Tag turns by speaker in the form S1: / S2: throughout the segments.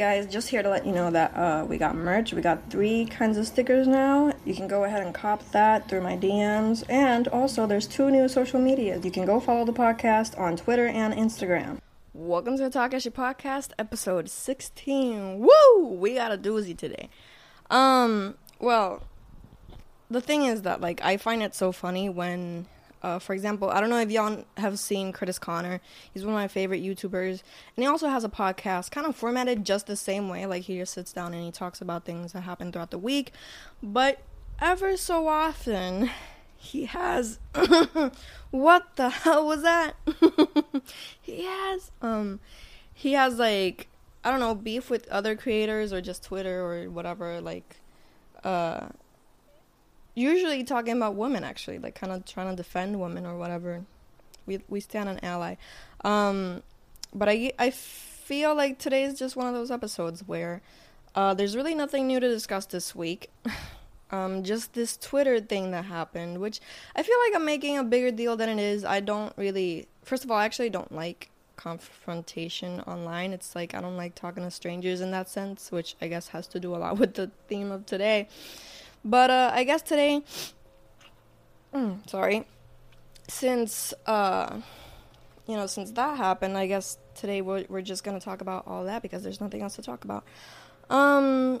S1: Guys, just here to let you know that uh, we got merch. We got three kinds of stickers now. You can go ahead and cop that through my DMs. And also, there's two new social medias. You can go follow the podcast on Twitter and Instagram. Welcome to the Takashi Podcast, episode 16. Woo! We got a doozy today. Um, well, the thing is that, like, I find it so funny when uh, for example, I don't know if y'all have seen Curtis Connor. He's one of my favorite YouTubers, and he also has a podcast, kind of formatted just the same way. Like he just sits down and he talks about things that happen throughout the week, but ever so often, he has what the hell was that? he has um, he has like I don't know beef with other creators or just Twitter or whatever. Like, uh usually talking about women actually like kind of trying to defend women or whatever. We we stand an ally. Um but i i feel like today is just one of those episodes where uh there's really nothing new to discuss this week. Um just this twitter thing that happened which i feel like i'm making a bigger deal than it is. I don't really first of all i actually don't like confrontation online. It's like i don't like talking to strangers in that sense which i guess has to do a lot with the theme of today but uh, I guess today, mm, sorry, since uh, you know, since that happened, I guess today we're we're just gonna talk about all that because there's nothing else to talk about. Um,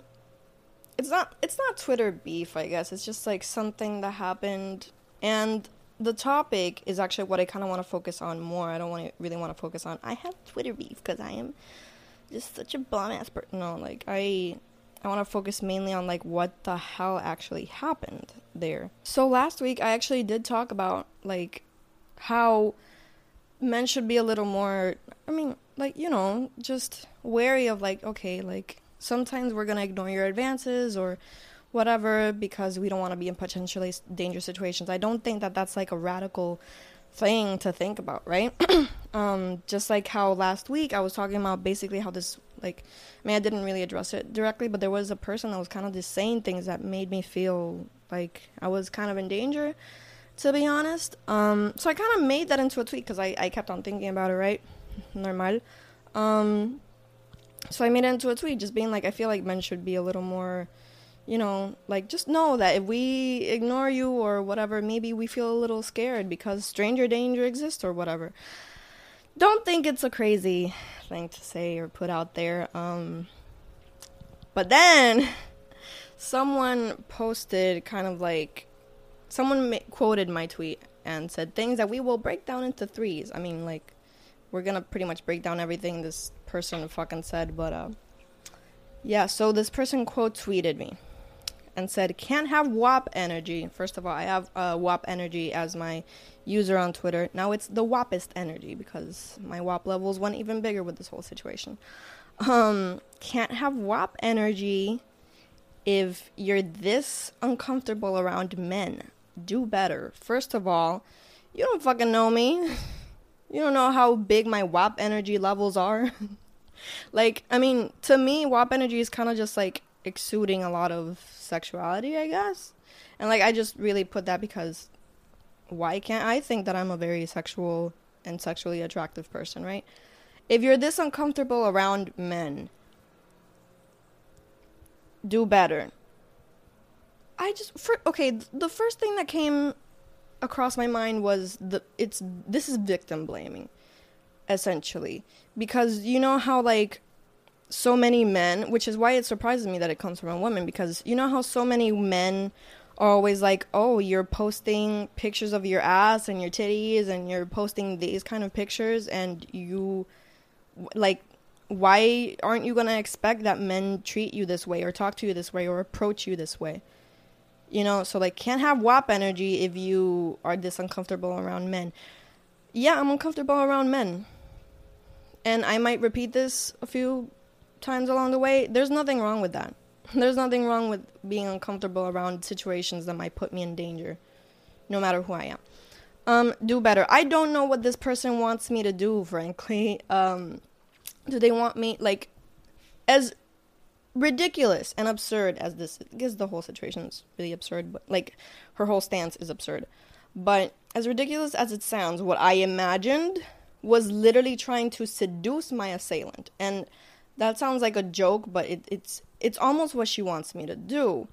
S1: it's not it's not Twitter beef, I guess. It's just like something that happened, and the topic is actually what I kind of want to focus on more. I don't want to really want to focus on. I have Twitter beef because I am just such a bomb ass person. No, like I I want to focus mainly on like what the hell actually happened there. So last week I actually did talk about like how men should be a little more I mean, like, you know, just wary of like okay, like sometimes we're going to ignore your advances or whatever because we don't want to be in potentially dangerous situations. I don't think that that's like a radical thing to think about, right? um, just like how last week I was talking about basically how this, like, I mean, I didn't really address it directly, but there was a person that was kind of just saying things that made me feel like I was kind of in danger, to be honest. Um, so I kind of made that into a tweet because I, I kept on thinking about it, right? Normal. Um, so I made it into a tweet just being like, I feel like men should be a little more you know, like just know that if we ignore you or whatever, maybe we feel a little scared because stranger danger exists or whatever. Don't think it's a crazy thing to say or put out there. Um, but then someone posted kind of like someone ma- quoted my tweet and said things that we will break down into threes. I mean, like we're gonna pretty much break down everything this person fucking said, but uh, yeah. So this person quote tweeted me and said, Can't have WAP energy. First of all, I have uh, WAP energy as my user on Twitter. Now it's the WAPist energy because my WAP levels went even bigger with this whole situation. Um, can't have WAP energy if you're this uncomfortable around men. Do better. First of all, you don't fucking know me. You don't know how big my WAP energy levels are. like, I mean, to me, WAP energy is kind of just like exuding a lot of sexuality, I guess. And like I just really put that because why can't I think that I'm a very sexual and sexually attractive person, right? If you're this uncomfortable around men, do better. I just for okay, the first thing that came across my mind was the it's this is victim blaming essentially because you know how like so many men, which is why it surprises me that it comes from a woman because you know how so many men are always like, "Oh, you're posting pictures of your ass and your titties and you're posting these kind of pictures and you like why aren't you going to expect that men treat you this way or talk to you this way or approach you this way?" You know, so like can't have WAP energy if you are this uncomfortable around men. Yeah, I'm uncomfortable around men. And I might repeat this a few times along the way, there's nothing wrong with that. There's nothing wrong with being uncomfortable around situations that might put me in danger, no matter who I am. Um, do better. I don't know what this person wants me to do, frankly. Um, do they want me, like, as ridiculous and absurd as this, because the whole situation is really absurd, but, like, her whole stance is absurd. But as ridiculous as it sounds, what I imagined was literally trying to seduce my assailant. And that sounds like a joke, but it, it's it's almost what she wants me to do.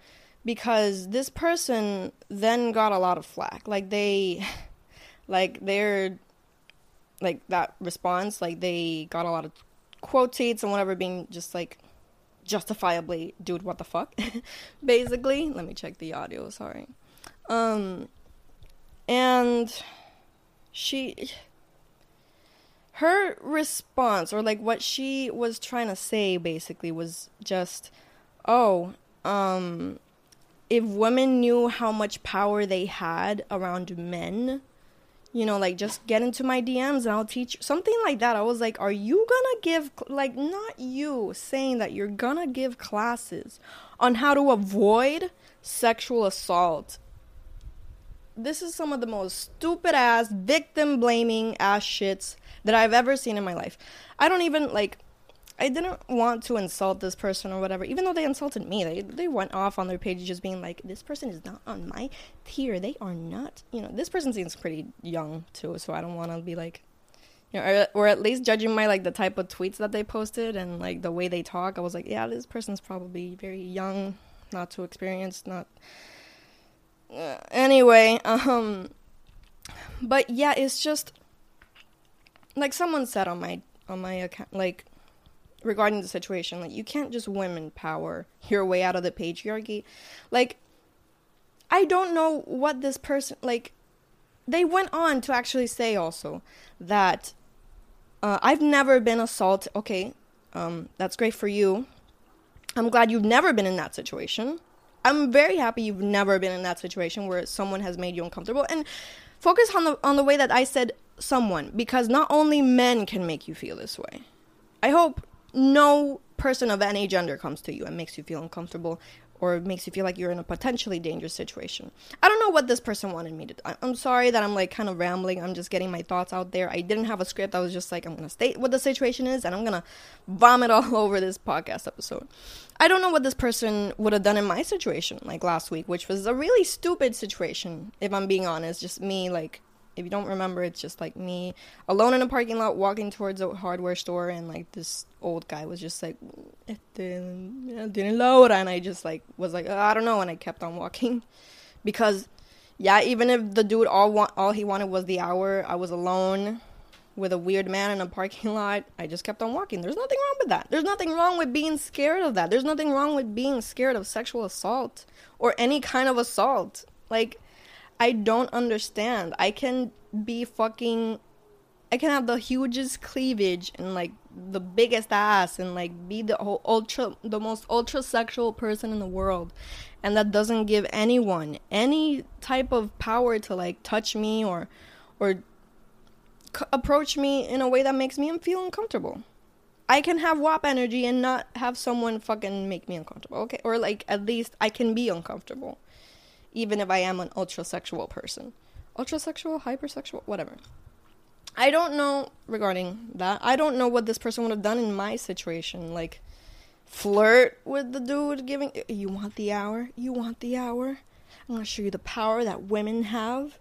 S1: Because this person then got a lot of flack. Like they like they're like that response, like they got a lot of quotates and whatever being just like justifiably dude what the fuck? Basically let me check the audio sorry. Um and she her response or like what she was trying to say basically was just oh um if women knew how much power they had around men you know like just get into my dms and i'll teach something like that. I was like are you gonna give like not you saying that you're gonna give classes on how to avoid sexual assault. This is some of the most stupid ass victim blaming ass shits that I've ever seen in my life. I don't even like I didn't want to insult this person or whatever, even though they insulted me. They they went off on their page just being like, "This person is not on my tier. They are not." You know, this person seems pretty young too, so I don't want to be like, you know, or, or at least judging my like the type of tweets that they posted and like the way they talk. I was like, yeah, this person's probably very young, not too experienced, not uh, anyway, um, but yeah, it's just like someone said on my on my account, like regarding the situation, like you can't just women power your way out of the patriarchy. Like, I don't know what this person like. They went on to actually say also that uh, I've never been assaulted. Okay, um, that's great for you. I'm glad you've never been in that situation. I'm very happy you've never been in that situation where someone has made you uncomfortable and focus on the on the way that I said someone because not only men can make you feel this way. I hope no person of any gender comes to you and makes you feel uncomfortable or makes you feel like you're in a potentially dangerous situation. I don't know what this person wanted me to do. I'm sorry that I'm like kind of rambling. I'm just getting my thoughts out there. I didn't have a script. I was just like, I'm going to state what the situation is and I'm going to vomit all over this podcast episode. I don't know what this person would have done in my situation, like last week, which was a really stupid situation, if I'm being honest. Just me, like, if you don't remember, it's just like me alone in a parking lot walking towards a hardware store, and like this old guy was just like, it didn't, load, and I just like was like, uh, I don't know, and I kept on walking because, yeah, even if the dude all want all he wanted was the hour, I was alone with a weird man in a parking lot. I just kept on walking. There's nothing wrong with that. There's nothing wrong with being scared of that. There's nothing wrong with being scared of sexual assault or any kind of assault. Like I don't understand. I can be fucking I can have the hugest cleavage and like the biggest ass and like be the ultra the most ultra sexual person in the world and that doesn't give anyone any type of power to like touch me or or c- approach me in a way that makes me feel uncomfortable. I can have WAP energy and not have someone fucking make me uncomfortable, okay? Or like at least I can be uncomfortable even if I am an ultrasexual person. Ultrasexual, hypersexual, whatever. I don't know regarding that. I don't know what this person would have done in my situation. Like, flirt with the dude giving. You want the hour? You want the hour? I'm gonna show you the power that women have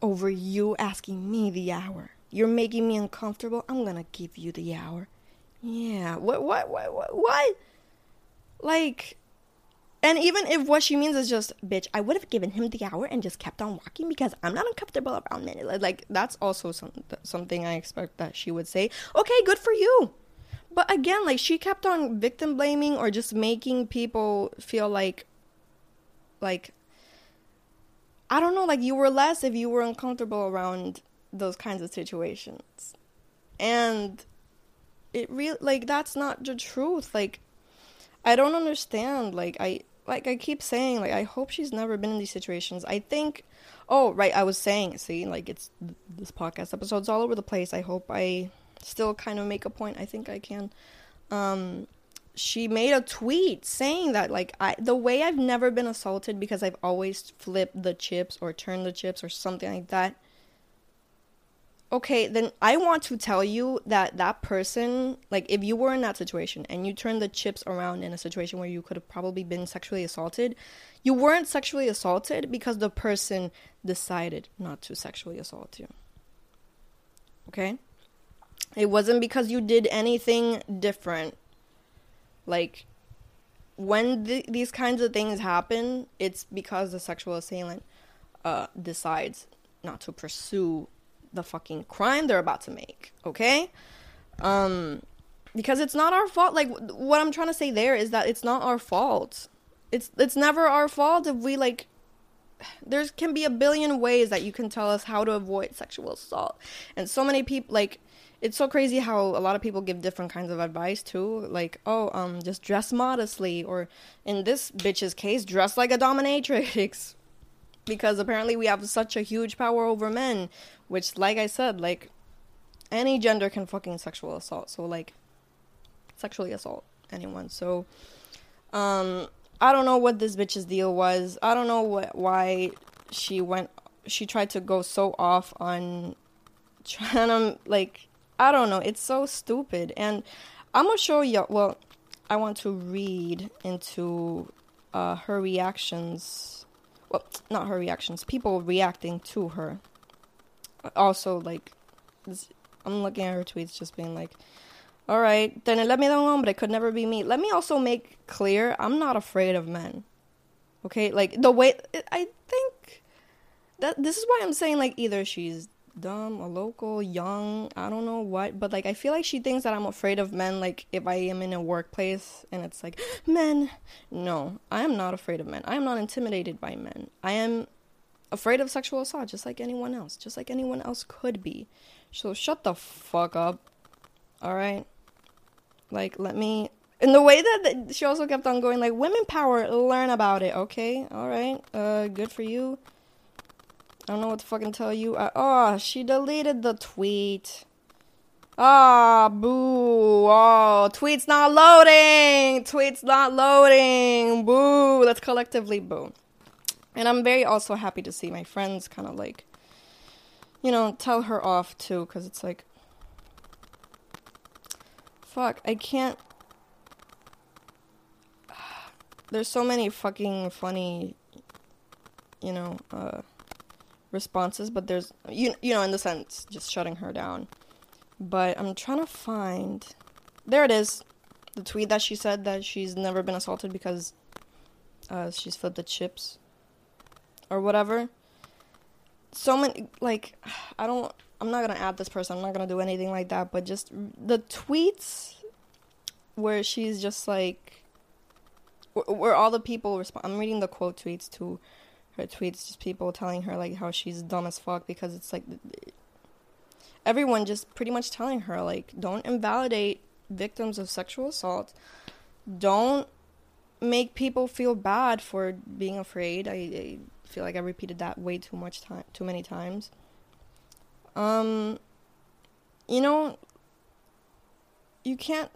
S1: over you asking me the hour. You're making me uncomfortable. I'm gonna give you the hour. Yeah. What? What? What? What? What? Like, and even if what she means is just, bitch, I would have given him the hour and just kept on walking because I'm not uncomfortable around men. Like, that's also some, something I expect that she would say. Okay, good for you. But again, like, she kept on victim blaming or just making people feel like, like, I don't know, like, you were less if you were uncomfortable around those kinds of situations. And it really, like, that's not the truth. Like, I don't understand. Like, I like I keep saying, like I hope she's never been in these situations. I think, oh right, I was saying, see, like it's this podcast episode's all over the place. I hope I still kind of make a point. I think I can. Um, she made a tweet saying that like I the way I've never been assaulted because I've always flipped the chips or turned the chips or something like that okay, then I want to tell you that that person, like, if you were in that situation and you turned the chips around in a situation where you could have probably been sexually assaulted, you weren't sexually assaulted because the person decided not to sexually assault you. Okay? It wasn't because you did anything different Like when th- these kinds of things happen, it's because the sexual assailant uh, decides not to pursue the fucking crime they're about to make. Okay, um, because it's not our fault. Like what I'm trying to say there is that it's not our fault. It's it's never our fault if we like. There can be a billion ways that you can tell us how to avoid sexual assault, and so many people like it's so crazy how a lot of people give different kinds of advice too like oh um just dress modestly or in this bitch's case dress like a dominatrix because apparently we have such a huge power over men which like i said like any gender can fucking sexual assault so like sexually assault anyone so um i don't know what this bitch's deal was i don't know what why she went she tried to go so off on trying to like I don't know. It's so stupid. And I'm gonna show you. Well, I want to read into uh, her reactions. Not her reactions. People reacting to her. Also, like, I'm looking at her tweets, just being like, "All right, then let me know, but it could never be me." Let me also make clear, I'm not afraid of men. Okay, like the way I think that this is why I'm saying like either she's dumb, a local, young, I don't know what, but like I feel like she thinks that I'm afraid of men like if I am in a workplace and it's like men. No, I am not afraid of men. I am not intimidated by men. I am afraid of sexual assault just like anyone else, just like anyone else could be. So shut the fuck up. All right? Like let me in the way that she also kept on going like women power, learn about it, okay? All right. Uh good for you. I don't know what to fucking tell you. I, oh, she deleted the tweet. Ah, oh, boo. Oh, tweet's not loading. Tweet's not loading. Boo. Let's collectively boo. And I'm very also happy to see my friends kind of like, you know, tell her off too, because it's like, fuck, I can't. There's so many fucking funny, you know, uh, responses, but there's you you know in the sense just shutting her down. But I'm trying to find there it is, the tweet that she said that she's never been assaulted because uh, she's flipped the chips or whatever. So many like I don't I'm not gonna add this person. I'm not gonna do anything like that. But just the tweets where she's just like where all the people respond. I'm reading the quote tweets too her tweets just people telling her like how she's dumb as fuck because it's like everyone just pretty much telling her like don't invalidate victims of sexual assault. Don't make people feel bad for being afraid. I, I feel like i repeated that way too much time too many times. Um you know you can't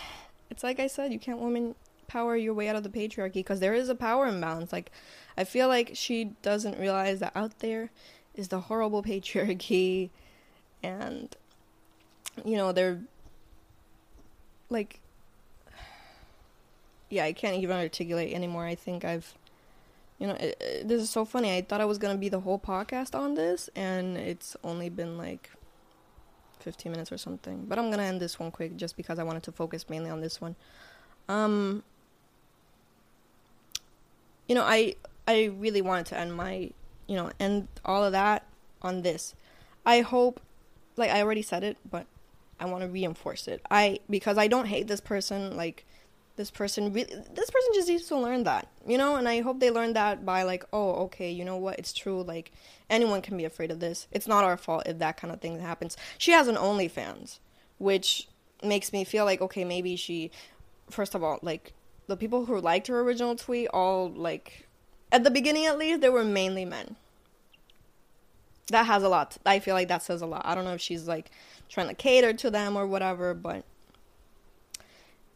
S1: it's like i said you can't woman power your way out of the patriarchy because there is a power imbalance. Like I feel like she doesn't realize that out there is the horrible patriarchy and you know they're like yeah i can't even articulate anymore. I think i've you know it, it, this is so funny. I thought i was to be the whole podcast on this and it's only been like 15 minutes or something. But i'm to end this one quick just because i wanted to focus mainly on this one. Um you know i I really wanted to end my, you know, end all of that on this. I hope, like I already said it, but I want to reinforce it. I because I don't hate this person. Like this person, really, this person just needs to learn that, you know. And I hope they learn that by like, oh, okay, you know what? It's true. Like anyone can be afraid of this. It's not our fault if that kind of thing happens. She has an OnlyFans, which makes me feel like okay, maybe she. First of all, like the people who liked her original tweet all like at the beginning, at least, they were mainly men. That has a lot. I feel like that says a lot. I don't know if she's like trying to cater to them or whatever, but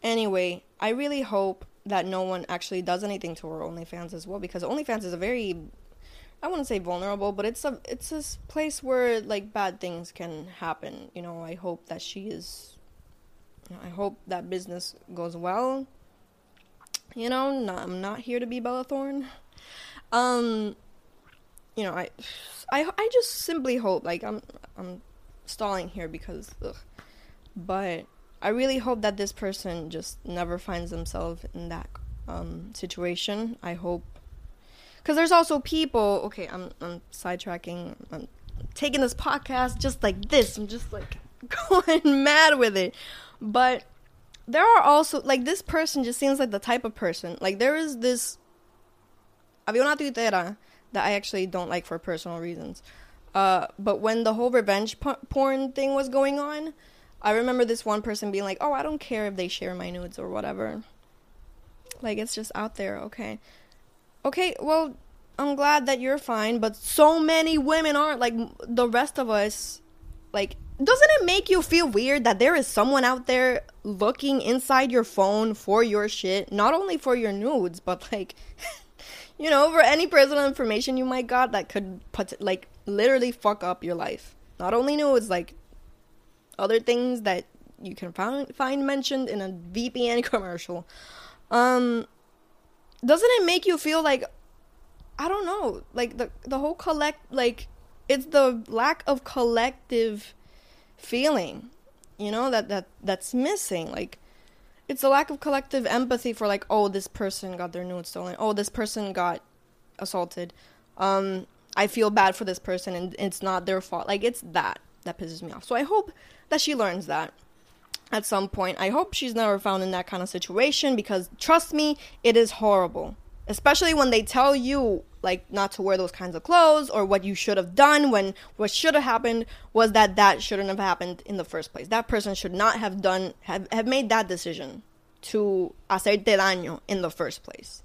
S1: anyway, I really hope that no one actually does anything to her OnlyFans as well because OnlyFans is a very I wouldn't say vulnerable, but it's a it's a place where like bad things can happen. You know, I hope that she is. I hope that business goes well. You know, not, I'm not here to be Bella Thorne. Um, you know, I, I, I just simply hope like I'm I'm stalling here because, ugh, but I really hope that this person just never finds themselves in that um, situation. I hope because there's also people. Okay, I'm I'm sidetracking. I'm taking this podcast just like this. I'm just like going mad with it, but there are also like this person just seems like the type of person. Like there is this. Una tuitera that I actually don't like for personal reasons. Uh, but when the whole revenge porn thing was going on, I remember this one person being like, "Oh, I don't care if they share my nudes or whatever." Like it's just out there, okay? Okay, well, I'm glad that you're fine, but so many women aren't like the rest of us. Like, doesn't it make you feel weird that there is someone out there looking inside your phone for your shit, not only for your nudes, but like you know, for any personal information you might got that could put like literally fuck up your life. Not only nudes, like other things that you can find find mentioned in a VPN commercial. Um, doesn't it make you feel like I don't know, like the the whole collect like it's the lack of collective feeling, you know that that that's missing. Like it's a lack of collective empathy for like, oh, this person got their nudes stolen. Oh, this person got assaulted. Um, I feel bad for this person, and it's not their fault. Like it's that that pisses me off. So I hope that she learns that at some point. I hope she's never found in that kind of situation because trust me, it is horrible. Especially when they tell you like not to wear those kinds of clothes or what you should have done when what should have happened was that that shouldn't have happened in the first place. That person should not have done have, have made that decision to hacerte daño in the first place.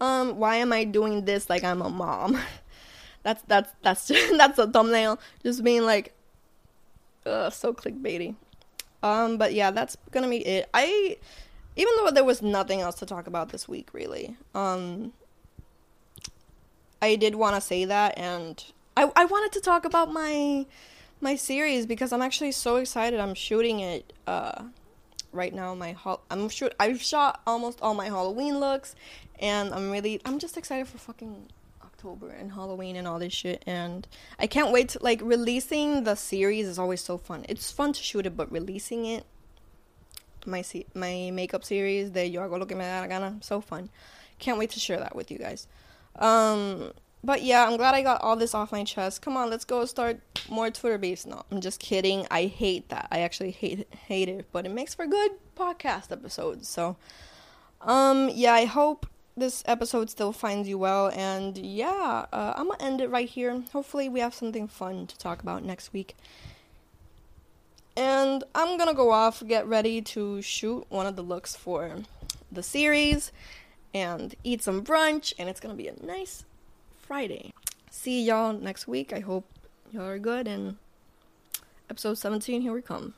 S1: Um, why am I doing this like I'm a mom? that's that's that's that's a thumbnail. Just being like, ugh, so clickbaity. Um, but yeah, that's gonna be it. I, even though there was nothing else to talk about this week, really. Um, I did want to say that, and I I wanted to talk about my my series because I'm actually so excited. I'm shooting it uh right now. My ho- I'm shoot I've shot almost all my Halloween looks, and I'm really I'm just excited for fucking October and Halloween and all this shit. And I can't wait to like releasing the series is always so fun. It's fun to shoot it, but releasing it, my my makeup series, the Yo hago lo que me da la gana, so fun. Can't wait to share that with you guys. Um, but yeah, I'm glad I got all this off my chest. Come on, let's go start more Twitter beefs. No, I'm just kidding. I hate that. I actually hate hate it, but it makes for good podcast episodes. So, um, yeah, I hope this episode still finds you well. And yeah, uh, I'm gonna end it right here. Hopefully, we have something fun to talk about next week. And I'm gonna go off, get ready to shoot one of the looks for the series and eat some brunch, and it's gonna be a nice Friday. See y'all next week. I hope y'all are good, and episode 17, here we come.